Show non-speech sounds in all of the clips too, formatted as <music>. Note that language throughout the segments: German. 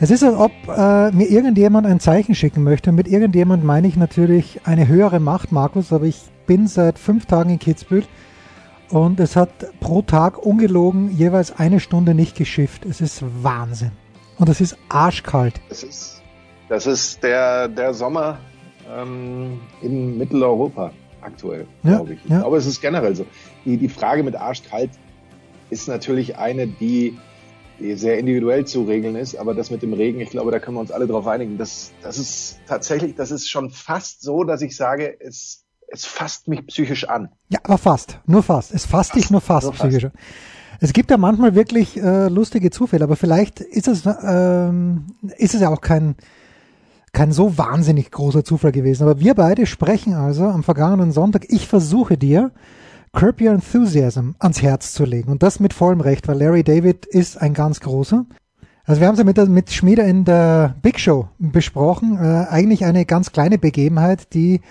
Es ist, als ob äh, mir irgendjemand ein Zeichen schicken möchte. Mit irgendjemand meine ich natürlich eine höhere Macht, Markus, aber ich bin seit fünf Tagen in Kitzbühel und es hat pro Tag ungelogen jeweils eine Stunde nicht geschifft. Es ist Wahnsinn. Und es ist arschkalt. Das ist, das ist der, der Sommer ähm, in Mitteleuropa aktuell, Ja, glaube ich. Ich ja. glaube, es ist generell so. Die, die Frage mit arschkalt ist natürlich eine, die die sehr individuell zu regeln ist, aber das mit dem Regen, ich glaube, da können wir uns alle drauf einigen. Das, das ist tatsächlich, das ist schon fast so, dass ich sage, es, es fasst mich psychisch an. Ja, aber fast. Nur fast. Es fasst dich nur fast, nur fast. psychisch. Es gibt ja manchmal wirklich äh, lustige Zufälle, aber vielleicht ist es, ähm, ist es ja auch kein, kein so wahnsinnig großer Zufall gewesen. Aber wir beide sprechen also am vergangenen Sonntag. Ich versuche dir Curb Your Enthusiasm ans Herz zu legen. Und das mit vollem Recht, weil Larry David ist ein ganz großer. Also wir haben es ja mit, mit Schmieder in der Big Show besprochen. Äh, eigentlich eine ganz kleine Begebenheit, die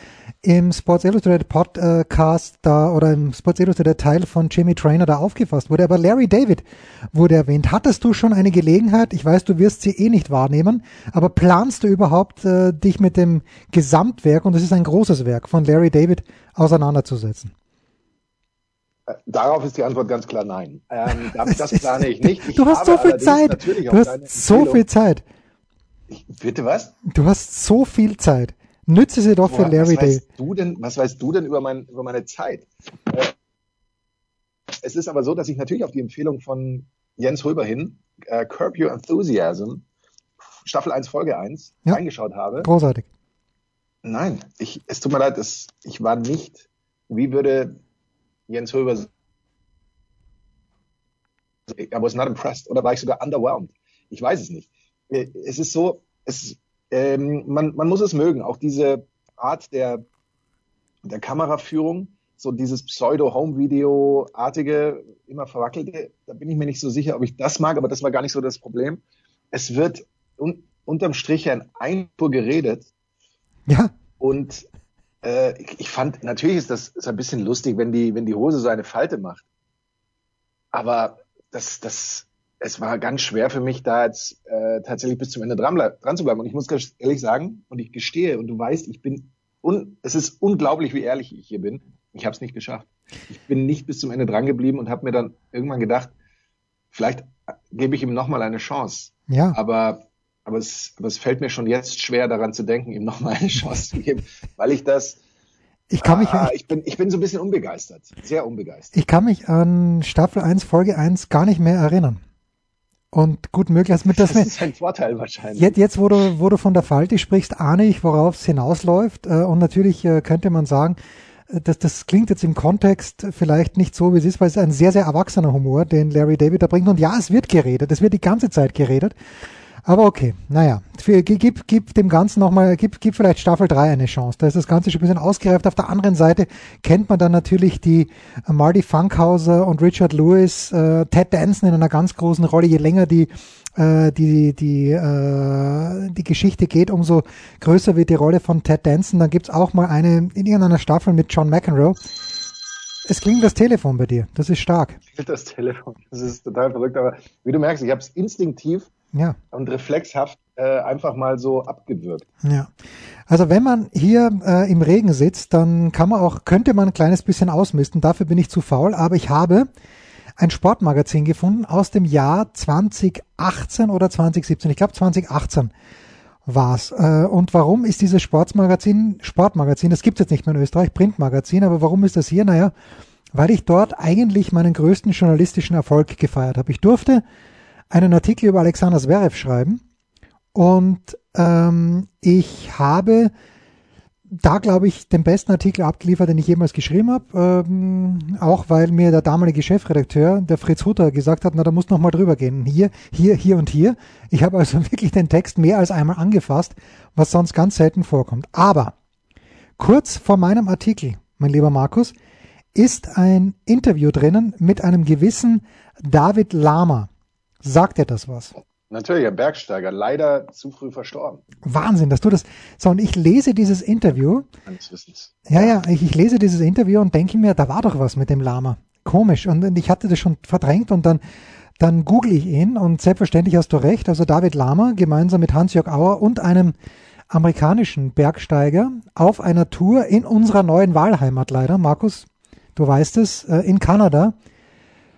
im Sports Illustrated Podcast da oder im Sports Illustrated Teil von Jimmy Trainer da aufgefasst wurde. Aber Larry David wurde erwähnt. Hattest du schon eine Gelegenheit? Ich weiß, du wirst sie eh nicht wahrnehmen, aber planst du überhaupt, äh, dich mit dem Gesamtwerk, und es ist ein großes Werk, von Larry David auseinanderzusetzen? Darauf ist die Antwort ganz klar nein. Ähm, das, das <laughs> plane ich nicht. Ich du hast so viel Zeit. Du hast so viel Zeit. Ich, bitte was? Du hast so viel Zeit. Nütze sie doch für Woher- Larry was David. weißt du denn, was weißt du denn über, mein, über meine Zeit? Äh, es ist aber so, dass ich natürlich auf die Empfehlung von Jens Röber hin, äh, Curb Your Enthusiasm, Staffel 1, Folge 1, Ja. reingeschaut habe. Großartig. Nein, ich, es tut mir leid, es, ich war nicht, wie würde Jens sagen, I was not impressed oder war ich sogar underwhelmed? Ich weiß es nicht. Äh, Es ist so, es, ähm, man, man muss es mögen, auch diese Art der, der Kameraführung, so dieses Pseudo-Home-Video-artige, immer verwackelte, da bin ich mir nicht so sicher, ob ich das mag, aber das war gar nicht so das Problem. Es wird un, unterm Strich ja in Einfuhr geredet, Ja, und äh, ich, ich fand, natürlich ist das ist ein bisschen lustig, wenn die, wenn die Hose so eine Falte macht. Aber das, das, es war ganz schwer für mich, da jetzt äh, tatsächlich bis zum Ende dran, dran zu bleiben. Und ich muss ganz ehrlich sagen, und ich gestehe, und du weißt, ich bin, un, es ist unglaublich, wie ehrlich ich hier bin. Ich habe es nicht geschafft. Ich bin nicht bis zum Ende dran geblieben und habe mir dann irgendwann gedacht, vielleicht gebe ich ihm nochmal eine Chance. ja. Aber, aber, es, aber es fällt mir schon jetzt schwer, daran zu denken, ihm nochmal eine Chance zu geben, weil ich das, Ich kann mich, ah, ich, bin, ich bin so ein bisschen unbegeistert, sehr unbegeistert. ich kann mich an Staffel 1, Folge 1 gar nicht mehr erinnern. Und gut möglich, dass mit das, Das ist ein Vorteil wahrscheinlich. jetzt, jetzt wo du, wo du von der Falte sprichst, ahne ich, worauf es hinausläuft. Äh, Und natürlich äh, könnte man sagen, äh, das, das klingt jetzt im Kontext vielleicht nicht so, wie es ist, weil es ist ein sehr, sehr erwachsener Humor, den Larry David da bringt. Und ja, es wird geredet, es wird die ganze Zeit geredet. Aber okay, naja, gib, gib dem Ganzen nochmal, gib, gib vielleicht Staffel 3 eine Chance. Da ist das Ganze schon ein bisschen ausgereift. Auf der anderen Seite kennt man dann natürlich die äh, Marty Funkhauser und Richard Lewis, äh, Ted Danson in einer ganz großen Rolle. Je länger die, äh, die, die, äh, die Geschichte geht, umso größer wird die Rolle von Ted Danson. Dann gibt's auch mal eine in irgendeiner Staffel mit John McEnroe. Es klingt das Telefon bei dir. Das ist stark. Das Telefon, das ist total verrückt, aber wie du merkst, ich habe es instinktiv Ja. und reflexhaft äh, einfach mal so abgewürgt. Ja. Also wenn man hier äh, im Regen sitzt, dann kann man auch, könnte man ein kleines bisschen ausmisten. Dafür bin ich zu faul, aber ich habe ein Sportmagazin gefunden aus dem Jahr 2018 oder 2017. Ich glaube 2018 war's. Äh, und warum ist dieses Sportsmagazin, Sportmagazin, das gibt's jetzt nicht mehr in Österreich, Printmagazin, aber warum ist das hier? Naja, weil ich dort eigentlich meinen größten journalistischen Erfolg gefeiert habe. Ich durfte einen Artikel über Alexander Zverev schreiben und ähm, ich habe da, glaube ich, den besten Artikel abgeliefert, den ich jemals geschrieben habe. Ähm, auch weil mir der damalige Chefredakteur, der Fritz Hutter, gesagt hat, na, da muss noch mal drüber gehen. Hier, hier, hier und hier. Ich habe also <laughs> wirklich den Text mehr als einmal angefasst, was sonst ganz selten vorkommt. Aber kurz vor meinem Artikel, mein lieber Markus, ist ein Interview drinnen mit einem gewissen David Lama. Sagt er das was? Natürlich, ein Bergsteiger, leider zu früh verstorben. Wahnsinn, dass du das. So, und ich lese dieses Interview. Meines Wissens. Ja, ja, ich, ich lese dieses Interview und denke mir, da war doch was mit dem Lama. Komisch. Und, und ich hatte das schon verdrängt und dann, dann google ich ihn und selbstverständlich hast du recht. Also David Lama gemeinsam mit Hans-Jörg Auer und einem amerikanischen Bergsteiger auf einer Tour in unserer neuen Wahlheimat leider. Markus, du weißt es, äh, in Kanada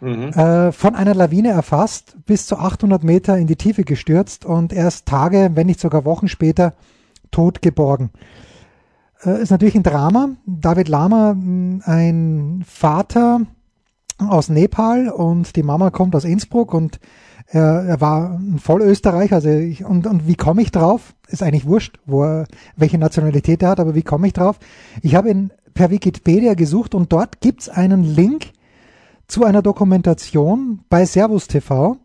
mhm. äh, von einer Lawine erfasst, bis zu 800 Meter in die Tiefe gestürzt und erst Tage, wenn nicht sogar Wochen später tot geborgen. Äh, ist natürlich ein Drama. David Lama, ein Vater aus Nepal und die Mama kommt aus Innsbruck und er, er war ein Vollösterreicher. Also ich, und, und wie komme ich drauf? Ist eigentlich wurscht, wo er, welche Nationalität er hat, aber wie komme ich drauf? Ich habe ihn per Wikipedia gesucht und dort gibt's einen Link zu einer Dokumentation bei Servus TV,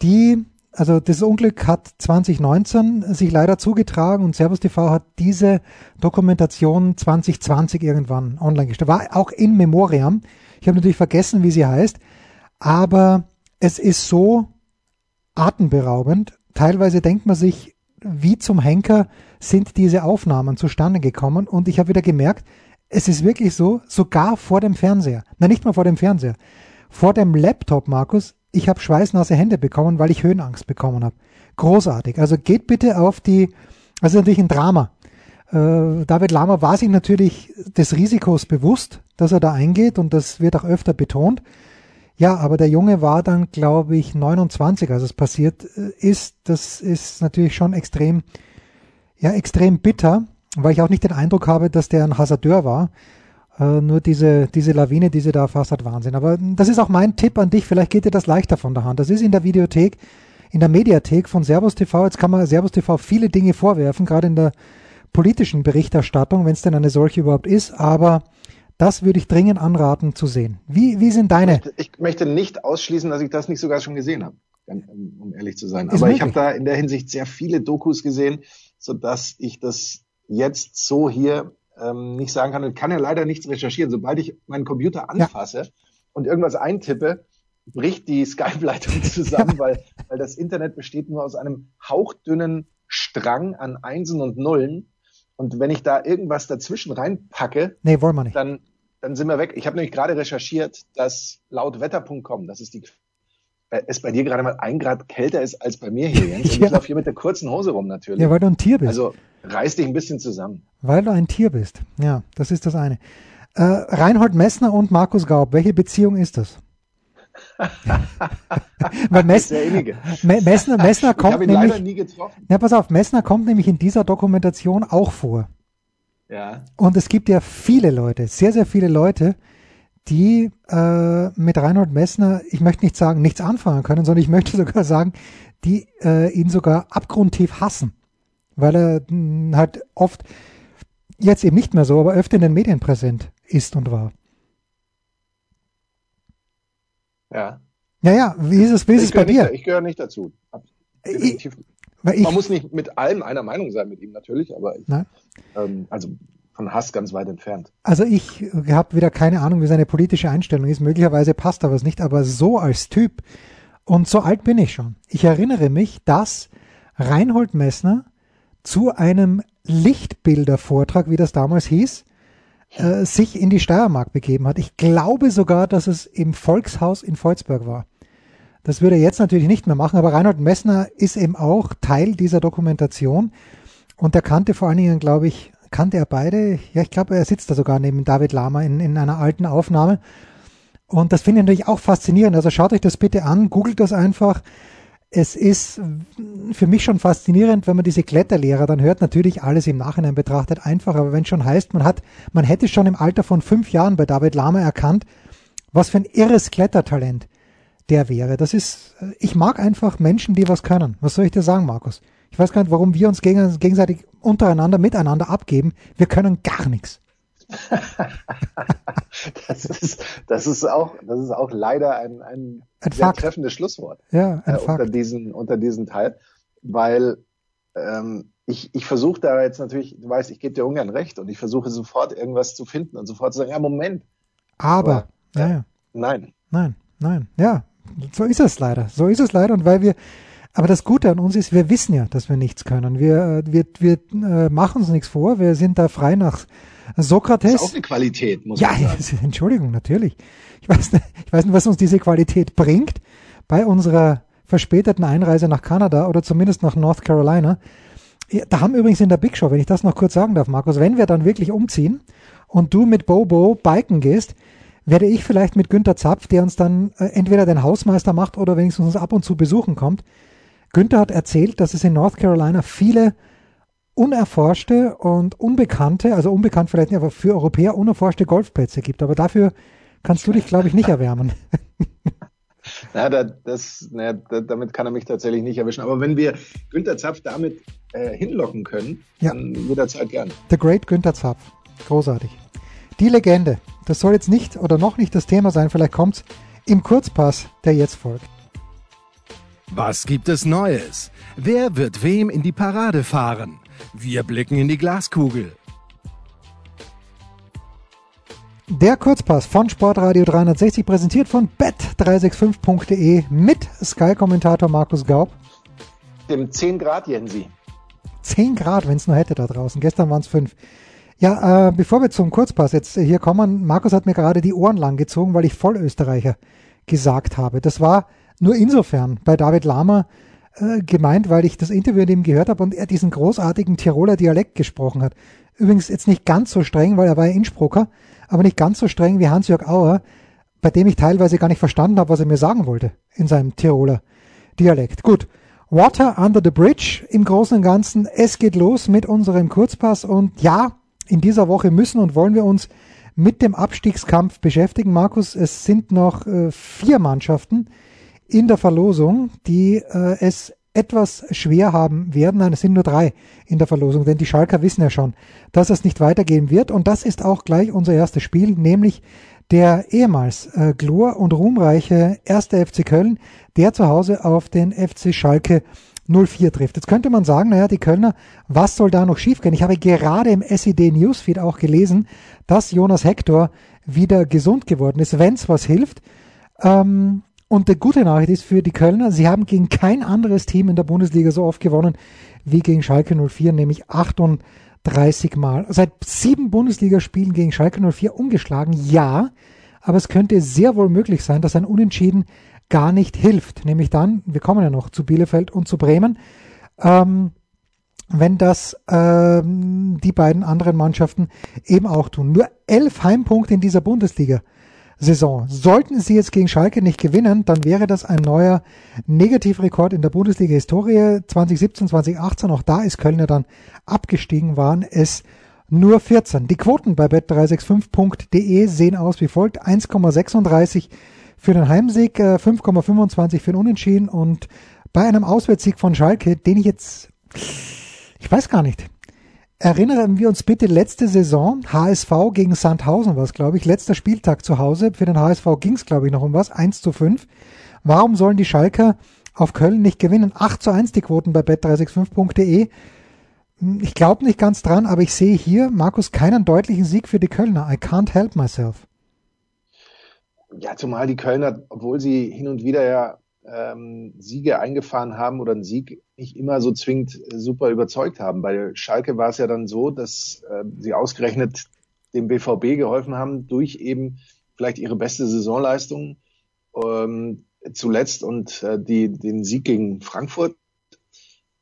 die, also das Unglück hat 2019 sich leider zugetragen und Servus TV hat diese Dokumentation 2020 irgendwann online gestellt. War auch in Memoriam. Ich habe natürlich vergessen, wie sie heißt, aber es ist so atemberaubend. Teilweise denkt man sich, wie zum Henker sind diese Aufnahmen zustande gekommen und ich habe wieder gemerkt, es ist wirklich so, sogar vor dem Fernseher. Na, nicht mal vor dem Fernseher. Vor dem Laptop, Markus, ich habe schweißnasse Hände bekommen, weil ich Höhenangst bekommen habe. Großartig. Also geht bitte auf die, also natürlich ein Drama. Äh, David Lama war sich natürlich des Risikos bewusst, dass er da eingeht und das wird auch öfter betont. Ja, aber der Junge war dann, glaube ich, 29, als es passiert äh, ist. Das ist natürlich schon extrem, ja, extrem bitter weil ich auch nicht den Eindruck habe, dass der ein Hasardeur war. Äh, nur diese, diese Lawine, die sie da erfasst hat, Wahnsinn. Aber das ist auch mein Tipp an dich, vielleicht geht dir das leichter von der Hand. Das ist in der Videothek, in der Mediathek von Servus TV. Jetzt kann man Servus TV viele Dinge vorwerfen, gerade in der politischen Berichterstattung, wenn es denn eine solche überhaupt ist. Aber das würde ich dringend anraten zu sehen. Wie, wie sind deine? Ich möchte nicht ausschließen, dass ich das nicht sogar schon gesehen habe, um ehrlich zu sein. Aber ich habe da in der Hinsicht sehr viele Dokus gesehen, so dass ich das jetzt so hier ähm, nicht sagen kann. Ich kann ja leider nichts recherchieren. Sobald ich meinen Computer anfasse ja. und irgendwas eintippe, bricht die Skype-Leitung <laughs> zusammen, weil, weil das Internet besteht nur aus einem hauchdünnen Strang an Einsen und Nullen. Und wenn ich da irgendwas dazwischen reinpacke, nee, wollen wir nicht. dann, dann sind wir weg. Ich habe nämlich gerade recherchiert, dass laut wetter.com, das ist die es bei dir gerade mal ein Grad kälter ist als bei mir hier, <laughs> Jens. Und ja. ich laufe hier mit der kurzen Hose rum natürlich. Ja, weil du ein Tier bist. Also reiß dich ein bisschen zusammen. Weil du ein Tier bist. Ja, das ist das eine. Äh, Reinhold Messner und Markus Gaub, welche Beziehung ist das? <laughs> Weil Mess, Messner, Messner kommt ich nämlich. nie getroffen. Ja, pass auf, Messner kommt nämlich in dieser Dokumentation auch vor. Ja. Und es gibt ja viele Leute, sehr, sehr viele Leute, die äh, mit Reinhold Messner, ich möchte nicht sagen, nichts anfangen können, sondern ich möchte <laughs> sogar sagen, die äh, ihn sogar abgrundtief hassen, weil er mh, hm, halt oft, jetzt eben nicht mehr so, aber öfter in den Medien präsent ist und war. Ja. Naja, wie ist es, wie ist es bei dir? Nicht, ich gehöre nicht dazu. Ich, Man muss nicht mit allem einer Meinung sein mit ihm natürlich, aber ich, ähm, also von Hass ganz weit entfernt. Also ich habe wieder keine Ahnung, wie seine politische Einstellung ist. Möglicherweise passt da was nicht, aber so als Typ und so alt bin ich schon. Ich erinnere mich, dass Reinhold Messner zu einem Lichtbildervortrag, wie das damals hieß, äh, sich in die Steiermark begeben hat. Ich glaube sogar, dass es im Volkshaus in Volzberg war. Das würde er jetzt natürlich nicht mehr machen, aber Reinhold Messner ist eben auch Teil dieser Dokumentation und er kannte vor allen Dingen, glaube ich, kannte er beide. Ja, ich glaube, er sitzt da sogar neben David Lama in, in einer alten Aufnahme. Und das finde ich natürlich auch faszinierend. Also schaut euch das bitte an, googelt das einfach. Es ist für mich schon faszinierend, wenn man diese Kletterlehrer dann hört. Natürlich alles im Nachhinein betrachtet einfach, aber wenn es schon heißt, man hat, man hätte schon im Alter von fünf Jahren bei David Lama erkannt, was für ein irres Klettertalent der wäre. Das ist, ich mag einfach Menschen, die was können. Was soll ich dir sagen, Markus? Ich weiß gar nicht, warum wir uns gegenseitig untereinander, miteinander abgeben. Wir können gar nichts. <laughs> das, ist, das, ist auch, das ist auch leider ein, ein, ein sehr Fakt. treffendes Schlusswort ja, äh, unter, diesen, unter diesen Teil, weil ähm, ich, ich versuche da jetzt natürlich, du weißt, ich gebe dir ungern recht und ich versuche sofort irgendwas zu finden und sofort zu sagen, ja, Moment. Aber, Aber ja, ja. Nein. Nein, nein, ja, so ist es leider. So ist es leider und weil wir, aber das Gute an uns ist, wir wissen ja, dass wir nichts können. Wir, wir, wir äh, machen uns nichts vor, wir sind da frei nach Sokrates. Das ist auch eine Qualität, muss ja, man sagen. Ja, <laughs> Entschuldigung, natürlich. Ich weiß, nicht, ich weiß nicht, was uns diese Qualität bringt bei unserer verspäteten Einreise nach Kanada oder zumindest nach North Carolina. Da haben übrigens in der Big Show, wenn ich das noch kurz sagen darf, Markus, wenn wir dann wirklich umziehen und du mit Bobo biken gehst, werde ich vielleicht mit Günther Zapf, der uns dann äh, entweder den Hausmeister macht oder wenigstens uns ab und zu besuchen kommt. Günther hat erzählt, dass es in North Carolina viele unerforschte und unbekannte, also unbekannt vielleicht nicht, aber für Europäer unerforschte Golfplätze gibt. Aber dafür kannst du dich, glaube ich, nicht erwärmen. <laughs> Na, da, das, na, da, damit kann er mich tatsächlich nicht erwischen. Aber wenn wir Günther Zapf damit äh, hinlocken können, ja. dann jederzeit gerne. The Great Günther Zapf. Großartig. Die Legende. Das soll jetzt nicht oder noch nicht das Thema sein. Vielleicht kommt's im Kurzpass, der jetzt folgt. Was gibt es Neues? Wer wird wem in die Parade fahren? Wir blicken in die Glaskugel. Der Kurzpass von Sportradio 360 präsentiert von bet365.de mit Sky-Kommentator Markus Gaub. Dem 10 Grad Jensi. 10 Grad, wenn es nur hätte da draußen. Gestern waren es 5. Ja, äh, bevor wir zum Kurzpass jetzt hier kommen, Markus hat mir gerade die Ohren lang gezogen, weil ich Vollösterreicher gesagt habe. Das war nur insofern bei David Lama äh, gemeint, weil ich das Interview in dem gehört habe und er diesen großartigen Tiroler Dialekt gesprochen hat. Übrigens jetzt nicht ganz so streng, weil er war ja Innsbrucker, aber nicht ganz so streng wie Hans-Jörg Auer, bei dem ich teilweise gar nicht verstanden habe, was er mir sagen wollte in seinem Tiroler Dialekt. Gut. Water under the bridge im Großen und Ganzen. Es geht los mit unserem Kurzpass und ja, in dieser Woche müssen und wollen wir uns mit dem Abstiegskampf beschäftigen. Markus, es sind noch äh, vier Mannschaften, in der Verlosung, die äh, es etwas schwer haben werden. Nein, es sind nur drei in der Verlosung, denn die Schalker wissen ja schon, dass es nicht weitergehen wird. Und das ist auch gleich unser erstes Spiel, nämlich der ehemals äh, glor- und ruhmreiche erste FC Köln, der zu Hause auf den FC Schalke 04 trifft. Jetzt könnte man sagen, naja, die Kölner, was soll da noch schiefgehen? Ich habe gerade im SED Newsfeed auch gelesen, dass Jonas Hector wieder gesund geworden ist, wenn es was hilft. Ähm, und die gute Nachricht ist für die Kölner, sie haben gegen kein anderes Team in der Bundesliga so oft gewonnen wie gegen Schalke 04, nämlich 38 Mal. Seit sieben Bundesligaspielen gegen Schalke 04 ungeschlagen, ja, aber es könnte sehr wohl möglich sein, dass ein Unentschieden gar nicht hilft. Nämlich dann, wir kommen ja noch zu Bielefeld und zu Bremen, ähm, wenn das ähm, die beiden anderen Mannschaften eben auch tun. Nur elf Heimpunkte in dieser Bundesliga. Saison. Sollten sie jetzt gegen Schalke nicht gewinnen, dann wäre das ein neuer Negativrekord in der Bundesliga-Historie 2017, 2018. Auch da ist Köln ja dann abgestiegen, waren es nur 14. Die Quoten bei bet365.de sehen aus wie folgt. 1,36 für den Heimsieg, 5,25 äh, für den Unentschieden und bei einem Auswärtssieg von Schalke, den ich jetzt, ich weiß gar nicht, Erinnern wir uns bitte letzte Saison, HSV gegen Sandhausen war es, glaube ich, letzter Spieltag zu Hause. Für den HSV ging es, glaube ich, noch um was, 1 zu 5. Warum sollen die Schalker auf Köln nicht gewinnen? 8 zu 1 die Quoten bei bet365.de. Ich glaube nicht ganz dran, aber ich sehe hier, Markus, keinen deutlichen Sieg für die Kölner. I can't help myself. Ja, zumal die Kölner, obwohl sie hin und wieder ja ähm, Siege eingefahren haben oder einen Sieg nicht immer so zwingend äh, super überzeugt haben. Bei Schalke war es ja dann so, dass äh, sie ausgerechnet dem BVB geholfen haben durch eben vielleicht ihre beste Saisonleistung ähm, zuletzt und äh, die, den Sieg gegen Frankfurt.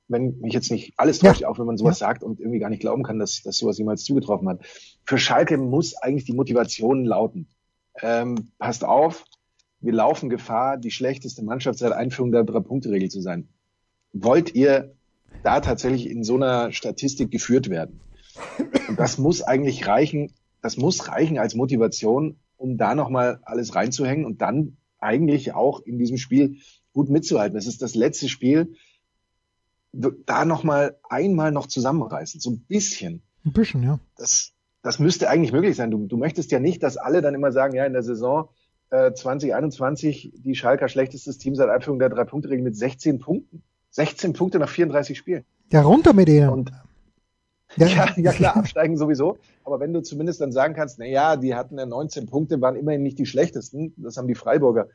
Wenn mich jetzt nicht alles täuscht, ja. auch wenn man sowas ja. sagt und irgendwie gar nicht glauben kann, dass, dass sowas jemals zugetroffen hat. Für Schalke muss eigentlich die Motivation lauten. Ähm, passt auf, wir laufen Gefahr, die schlechteste Mannschaft seit Einführung der Drei-Punkte-Regel zu sein. Wollt ihr da tatsächlich in so einer Statistik geführt werden? Und das muss eigentlich reichen, das muss reichen als Motivation, um da nochmal alles reinzuhängen und dann eigentlich auch in diesem Spiel gut mitzuhalten. Das ist das letzte Spiel, da nochmal einmal noch zusammenreißen, so ein bisschen. Ein bisschen, ja. Das, das müsste eigentlich möglich sein. Du, du möchtest ja nicht, dass alle dann immer sagen, ja, in der Saison äh, 2021 die Schalker schlechtestes Team seit Einführung der Drei-Punkte-Regel mit 16 Punkten. 16 Punkte nach 34 Spielen. Ja, runter mit denen. Und ja. ja, ja klar, absteigen sowieso. Aber wenn du zumindest dann sagen kannst, na ja, die hatten ja 19 Punkte, waren immerhin nicht die schlechtesten. Das haben die Freiburger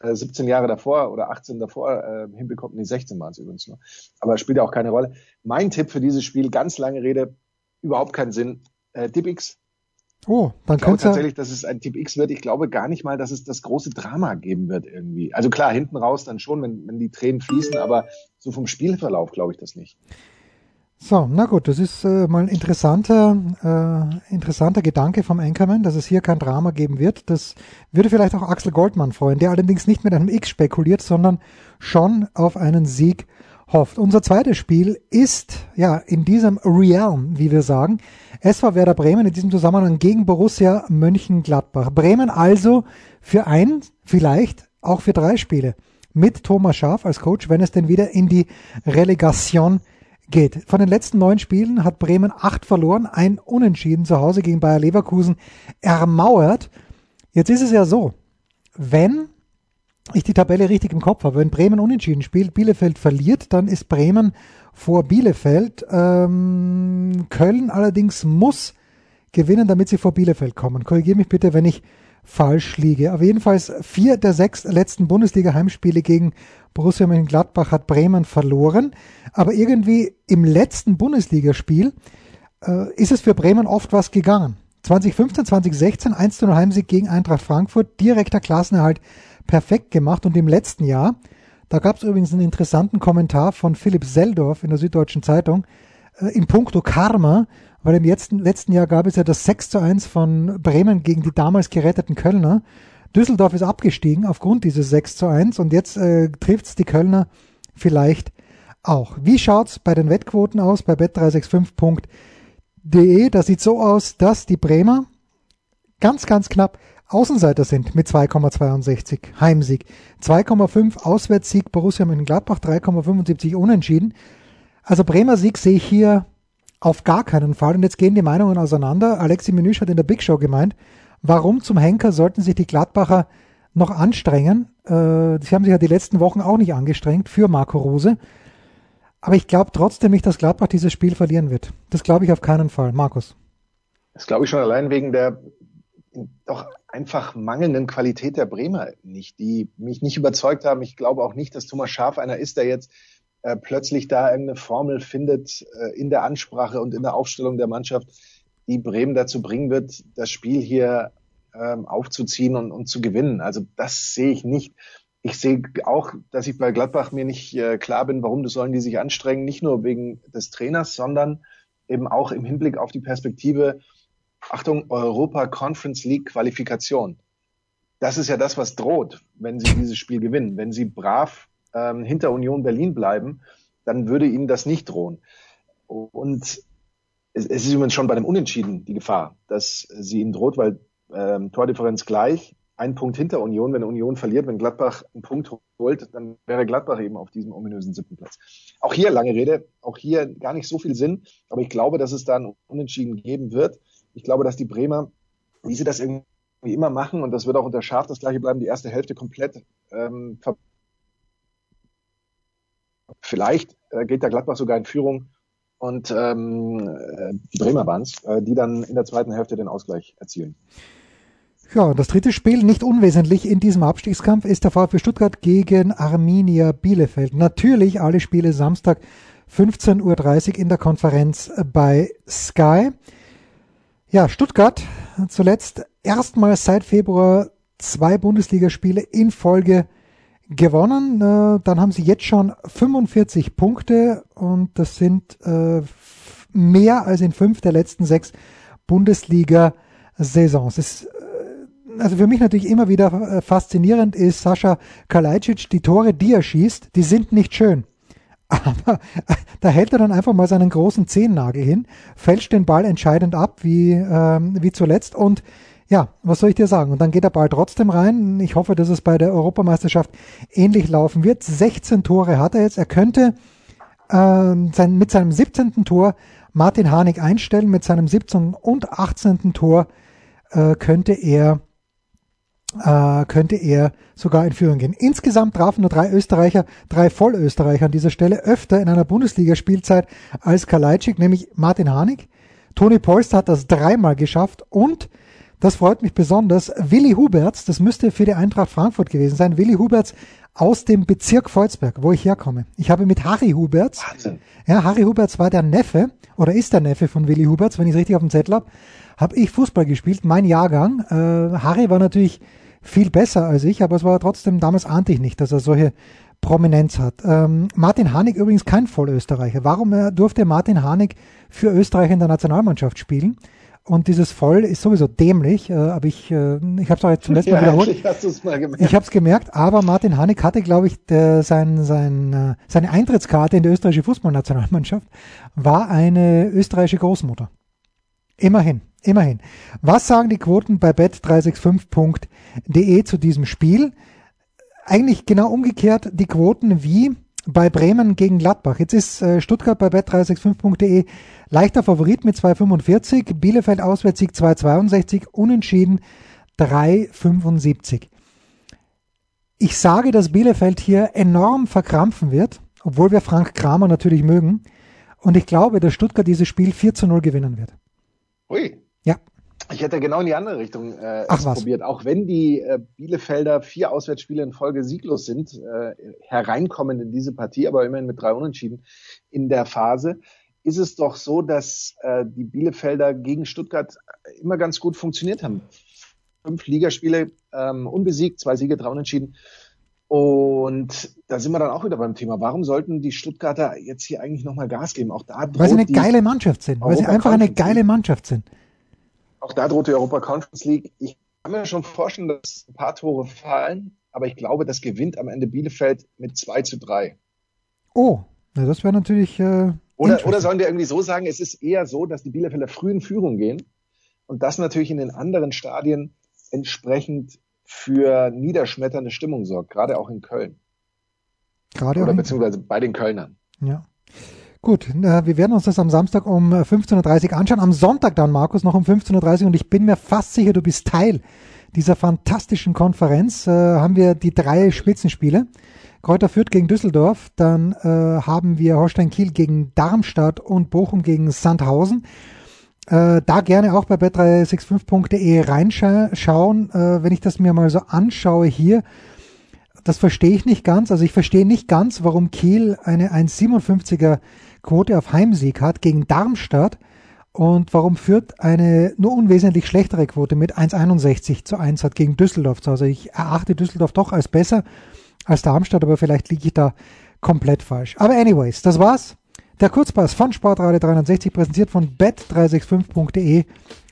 äh, 17 Jahre davor oder 18 davor äh, hinbekommen. Nee, 16 waren es übrigens nur. Aber spielt ja auch keine Rolle. Mein Tipp für dieses Spiel, ganz lange Rede, überhaupt keinen Sinn. Äh, Tipp X. Oh, dann ich glaube tatsächlich, dass es ein Tipp X wird. Ich glaube gar nicht mal, dass es das große Drama geben wird irgendwie. Also klar, hinten raus dann schon, wenn, wenn die Tränen fließen, aber so vom Spielverlauf glaube ich das nicht. So, na gut, das ist äh, mal ein interessanter, äh, interessanter Gedanke vom Anchorman, dass es hier kein Drama geben wird. Das würde vielleicht auch Axel Goldmann freuen, der allerdings nicht mit einem X spekuliert, sondern schon auf einen Sieg hofft. Unser zweites Spiel ist ja in diesem Realm, wie wir sagen, SV Werder Bremen in diesem Zusammenhang gegen Borussia Mönchengladbach. Bremen also für ein, vielleicht auch für drei Spiele mit Thomas Schaaf als Coach, wenn es denn wieder in die Relegation geht. Von den letzten neun Spielen hat Bremen acht verloren, ein Unentschieden zu Hause gegen Bayer Leverkusen ermauert. Jetzt ist es ja so, wenn ich die Tabelle richtig im Kopf habe, wenn Bremen unentschieden spielt, Bielefeld verliert, dann ist Bremen vor Bielefeld. Ähm, Köln allerdings muss gewinnen, damit sie vor Bielefeld kommen. Korrigiere mich bitte, wenn ich falsch liege. Aber jedenfalls vier der sechs letzten Bundesliga-Heimspiele gegen Borussia Mönchengladbach hat Bremen verloren. Aber irgendwie im letzten Bundesligaspiel äh, ist es für Bremen oft was gegangen. 2015, 2016 1 0 Heimsieg gegen Eintracht Frankfurt, direkter Klassenerhalt perfekt gemacht. Und im letzten Jahr, da gab es übrigens einen interessanten Kommentar von Philipp Seldorf in der Süddeutschen Zeitung, äh, in puncto Karma, weil im letzten, letzten Jahr gab es ja das 6 zu 1 von Bremen gegen die damals geretteten Kölner. Düsseldorf ist abgestiegen aufgrund dieses 6 zu 1 und jetzt äh, trifft es die Kölner vielleicht auch. Wie schaut's bei den Wettquoten aus bei bet365.de? Da sieht so aus, dass die Bremer ganz, ganz knapp Außenseiter sind mit 2,62 Heimsieg. 2,5 Auswärtssieg Borussia Mönchengladbach, 3,75 Unentschieden. Also Bremer Sieg sehe ich hier auf gar keinen Fall. Und jetzt gehen die Meinungen auseinander. Alexi Menüsch hat in der Big Show gemeint, Warum zum Henker sollten sich die Gladbacher noch anstrengen? Äh, sie haben sich ja die letzten Wochen auch nicht angestrengt für Marco Rose. Aber ich glaube trotzdem nicht, dass Gladbach dieses Spiel verlieren wird. Das glaube ich auf keinen Fall. Markus. Das glaube ich schon allein wegen der doch einfach mangelnden Qualität der Bremer nicht, die mich nicht überzeugt haben. Ich glaube auch nicht, dass Thomas Schaf einer ist, der jetzt äh, plötzlich da irgendeine Formel findet äh, in der Ansprache und in der Aufstellung der Mannschaft, die Bremen dazu bringen wird, das Spiel hier ähm, aufzuziehen und, und zu gewinnen. Also das sehe ich nicht. Ich sehe auch, dass ich bei Gladbach mir nicht äh, klar bin, warum sollen die sich anstrengen, nicht nur wegen des Trainers, sondern eben auch im Hinblick auf die Perspektive, Achtung, Europa Conference League Qualifikation. Das ist ja das, was droht, wenn sie dieses Spiel gewinnen. Wenn sie brav ähm, hinter Union Berlin bleiben, dann würde ihnen das nicht drohen. Und es, es ist übrigens schon bei dem Unentschieden die Gefahr, dass sie ihnen droht, weil ähm, Tordifferenz gleich, ein Punkt hinter Union, wenn Union verliert, wenn Gladbach einen Punkt holt, dann wäre Gladbach eben auf diesem ominösen siebten Platz. Auch hier lange Rede, auch hier gar nicht so viel Sinn, aber ich glaube, dass es da ein Unentschieden geben wird. Ich glaube, dass die Bremer, wie sie das irgendwie immer machen, und das wird auch unter Schaf das gleiche bleiben, die erste Hälfte komplett ähm, Vielleicht äh, geht der Gladbach sogar in Führung und ähm, die Bremer waren äh, die dann in der zweiten Hälfte den Ausgleich erzielen. Ja, das dritte Spiel, nicht unwesentlich in diesem Abstiegskampf, ist der VfB Stuttgart gegen Arminia Bielefeld. Natürlich alle Spiele Samstag 15.30 Uhr in der Konferenz bei Sky. Ja, Stuttgart zuletzt erstmals seit Februar zwei Bundesligaspiele in Folge gewonnen. Äh, dann haben sie jetzt schon 45 Punkte und das sind äh, mehr als in fünf der letzten sechs Bundesliga-Saisons. Äh, also für mich natürlich immer wieder faszinierend ist Sascha Kalajdzic, die Tore, die er schießt, die sind nicht schön. Aber da hält er dann einfach mal seinen großen Zehennagel hin, fälscht den Ball entscheidend ab, wie, ähm, wie zuletzt und ja, was soll ich dir sagen? Und dann geht der Ball trotzdem rein. Ich hoffe, dass es bei der Europameisterschaft ähnlich laufen wird. 16 Tore hat er jetzt. Er könnte äh, sein, mit seinem 17. Tor Martin Harnik einstellen. Mit seinem 17. und 18. Tor äh, könnte er äh, könnte er sogar in Führung gehen. Insgesamt trafen nur drei Österreicher, drei Vollösterreicher an dieser Stelle öfter in einer Bundesligaspielzeit als Kalajdzic, nämlich Martin Harnik. Toni Polster hat das dreimal geschafft und das freut mich besonders. Willi Huberts, das müsste für die Eintracht Frankfurt gewesen sein. Willi Huberts aus dem Bezirk Volzberg, wo ich herkomme. Ich habe mit Harry Huberts, Wahnsinn. ja, Harry Huberts war der Neffe oder ist der Neffe von Willi Huberts, wenn ich es richtig auf dem Zettel habe, habe ich Fußball gespielt, mein Jahrgang. Äh, Harry war natürlich viel besser als ich, aber es war trotzdem, damals ahnte ich nicht, dass er solche Prominenz hat. Ähm, Martin Hanig übrigens kein Vollösterreicher. Warum äh, durfte Martin Hanig für Österreich in der Nationalmannschaft spielen? Und dieses Voll ist sowieso dämlich, äh, aber ich, äh, ich habe es auch jetzt zum letzten Mal wiederholt. Mal ich habe es gemerkt, aber Martin Hanig hatte, glaube ich, der, sein, sein, äh, seine Eintrittskarte in die österreichische Fußballnationalmannschaft war eine österreichische Großmutter. Immerhin, immerhin. Was sagen die Quoten bei bet365.de zu diesem Spiel? Eigentlich genau umgekehrt die Quoten wie bei Bremen gegen Gladbach. Jetzt ist äh, Stuttgart bei bet365.de leichter Favorit mit 2,45, Bielefeld Auswärtssieg 2,62, Unentschieden 3,75. Ich sage, dass Bielefeld hier enorm verkrampfen wird, obwohl wir Frank Kramer natürlich mögen. Und ich glaube, dass Stuttgart dieses Spiel 4 zu 0 gewinnen wird. Ui. Ja. Ich hätte genau in die andere Richtung äh, Ach, probiert. Auch wenn die äh, Bielefelder vier Auswärtsspiele in Folge sieglos sind, äh, hereinkommen in diese Partie, aber immerhin mit drei Unentschieden in der Phase, ist es doch so, dass äh, die Bielefelder gegen Stuttgart immer ganz gut funktioniert haben. Fünf Ligaspiele ähm, unbesiegt, zwei Siege, drei Unentschieden. Und da sind wir dann auch wieder beim Thema. Warum sollten die Stuttgarter jetzt hier eigentlich nochmal Gas geben? Auch da weil sie eine geile Mannschaft sind. Weil sie einfach eine geile Mannschaft sind. Auch da droht die Europa Conference League. Ich kann mir schon vorstellen, dass ein paar Tore fallen, aber ich glaube, das gewinnt am Ende Bielefeld mit 2 zu 3. Oh, na, das wäre natürlich. Äh, oder, oder sollen wir irgendwie so sagen, es ist eher so, dass die Bielefelder früh in Führung gehen und das natürlich in den anderen Stadien entsprechend für niederschmetternde Stimmung sorgt, gerade auch in Köln. Gerade Oder beziehungsweise bei den Kölnern. Ja. Gut, äh, wir werden uns das am Samstag um 15.30 Uhr anschauen. Am Sonntag dann, Markus, noch um 15.30 Uhr. Und ich bin mir fast sicher, du bist Teil dieser fantastischen Konferenz. Äh, haben wir die drei Spitzenspiele. Kräuter Fürth gegen Düsseldorf. Dann äh, haben wir Holstein Kiel gegen Darmstadt und Bochum gegen Sandhausen. Äh, da gerne auch bei bet365.de reinschauen. Äh, wenn ich das mir mal so anschaue hier, das verstehe ich nicht ganz. Also ich verstehe nicht ganz, warum Kiel eine 1,57er Quote auf Heimsieg hat gegen Darmstadt und warum Fürth eine nur unwesentlich schlechtere Quote mit 1,61 zu 1 hat gegen Düsseldorf. Also ich erachte Düsseldorf doch als besser als Darmstadt, aber vielleicht liege ich da komplett falsch. Aber anyways, das war's. Der Kurzpass von Sportradio 360 präsentiert von bet365.de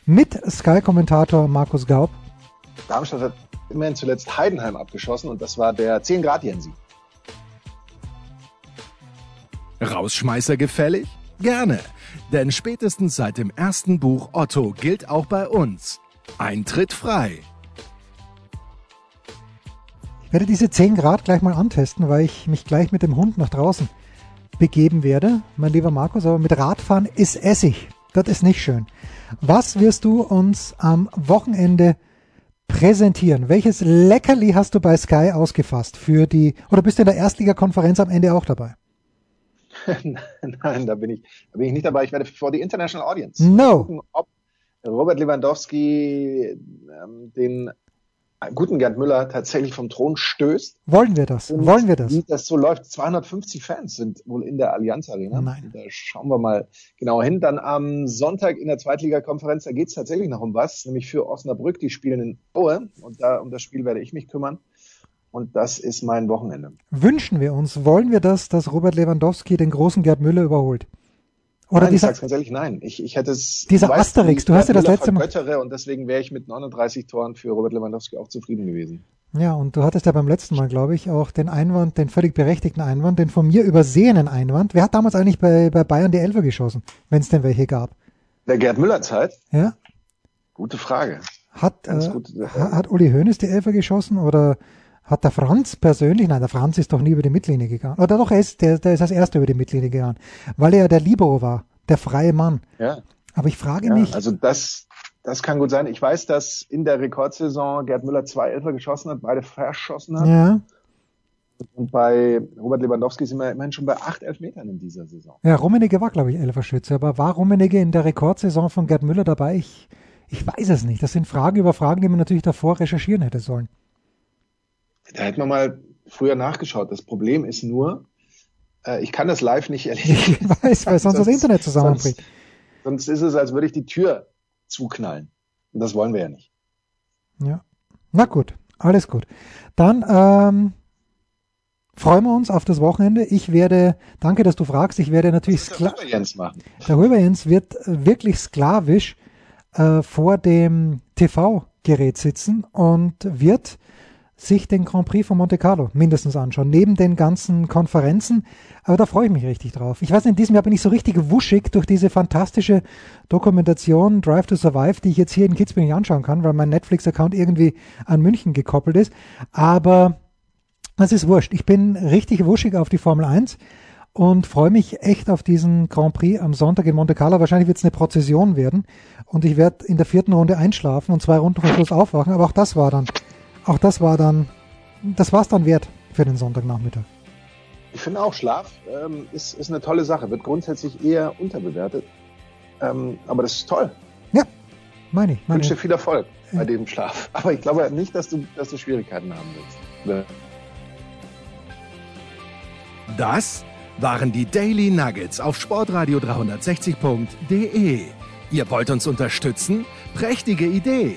mit Sky-Kommentator Markus Gaub. Darmstadt hat immerhin zuletzt Heidenheim abgeschossen und das war der 10 Grad Jensi. Rausschmeißer gefällig? Gerne, denn spätestens seit dem ersten Buch Otto gilt auch bei uns. Eintritt frei. Ich werde diese 10 Grad gleich mal antesten, weil ich mich gleich mit dem Hund nach draußen begeben werde, mein lieber Markus, aber mit Radfahren ist Essig. Das ist nicht schön. Was wirst du uns am Wochenende präsentieren? Welches Leckerli hast du bei Sky ausgefasst für die, oder bist du in der Erstligakonferenz am Ende auch dabei? <laughs> Nein, da bin ich, da bin ich nicht dabei. Ich werde vor die International Audience no. gucken, ob Robert Lewandowski ähm, den guten Gerd Müller tatsächlich vom Thron stößt. Wollen wir das? Und Wollen wir das? Wie das so läuft. 250 Fans sind wohl in der Allianz Arena. Nein. Da schauen wir mal genauer hin. Dann am Sonntag in der Zweitligakonferenz, da geht es tatsächlich noch um was, nämlich für Osnabrück. Die spielen in Aue und da um das Spiel werde ich mich kümmern. Und das ist mein Wochenende. Wünschen wir uns, wollen wir das, dass Robert Lewandowski den großen Gerd Müller überholt? Oder nein, dieser, ich ganz nein. Ich, ich hätte es. Dieser weißt, Asterix, du hast ja das letzte Mal. Und deswegen wäre ich mit 39 Toren für Robert Lewandowski auch zufrieden gewesen. Ja, und du hattest ja beim letzten Mal, glaube ich, auch den Einwand, den völlig berechtigten Einwand, den von mir übersehenen Einwand. Wer hat damals eigentlich bei, bei Bayern die Elfer geschossen, wenn es denn welche gab? Der Gerd Müller Zeit? Ja. Gute Frage. Hat, äh, gut, hat Uli Hoeneß die Elfer geschossen oder hat der Franz persönlich, nein, der Franz ist doch nie über die Mittellinie gegangen. Oder doch, er ist, der, der ist als erster über die Mittellinie gegangen, weil er ja der Libero war, der freie Mann. Ja. Aber ich frage ja, mich. Also das, das kann gut sein. Ich weiß, dass in der Rekordsaison Gerd Müller zwei Elfer geschossen hat, beide verschossen hat. Ja. Und bei Robert Lewandowski sind wir immerhin schon bei acht Elfmetern in dieser Saison. Ja, Rummenigge war, glaube ich, Elferschütze. Aber war Rummenigge in der Rekordsaison von Gerd Müller dabei? Ich, ich weiß es nicht. Das sind Fragen über Fragen, die man natürlich davor recherchieren hätte sollen. Da hätte man mal früher nachgeschaut. Das Problem ist nur, äh, ich kann das live nicht erleben. Ich weiß, weil sonst das Internet zusammenbricht. Sonst, sonst ist es, als würde ich die Tür zuknallen. Und das wollen wir ja nicht. Ja. Na gut, alles gut. Dann ähm, freuen wir uns auf das Wochenende. Ich werde, danke, dass du fragst, ich werde natürlich wird der Jens machen. Der Röber Jens wird wirklich sklavisch äh, vor dem TV-Gerät sitzen und wird sich den Grand Prix von Monte Carlo mindestens anschauen, neben den ganzen Konferenzen. Aber da freue ich mich richtig drauf. Ich weiß in diesem Jahr bin ich so richtig wuschig durch diese fantastische Dokumentation Drive to Survive, die ich jetzt hier in Kitzbühel nicht anschauen kann, weil mein Netflix-Account irgendwie an München gekoppelt ist. Aber es ist wurscht. Ich bin richtig wuschig auf die Formel 1 und freue mich echt auf diesen Grand Prix am Sonntag in Monte Carlo. Wahrscheinlich wird es eine Prozession werden und ich werde in der vierten Runde einschlafen und zwei Runden vor Schluss aufwachen. Aber auch das war dann, auch das war dann, das war es dann wert für den Sonntagnachmittag. Ich finde auch, Schlaf ähm, ist, ist eine tolle Sache, wird grundsätzlich eher unterbewertet. Ähm, aber das ist toll. Ja, meine ich. Ich Meine wünsche dir ich. viel Erfolg bei dem Schlaf. <laughs> Aber ich glaube nicht, dass du, dass du Schwierigkeiten haben willst. Das waren die Daily Nuggets auf Sportradio 360.de. Ihr wollt uns unterstützen? Prächtige Idee!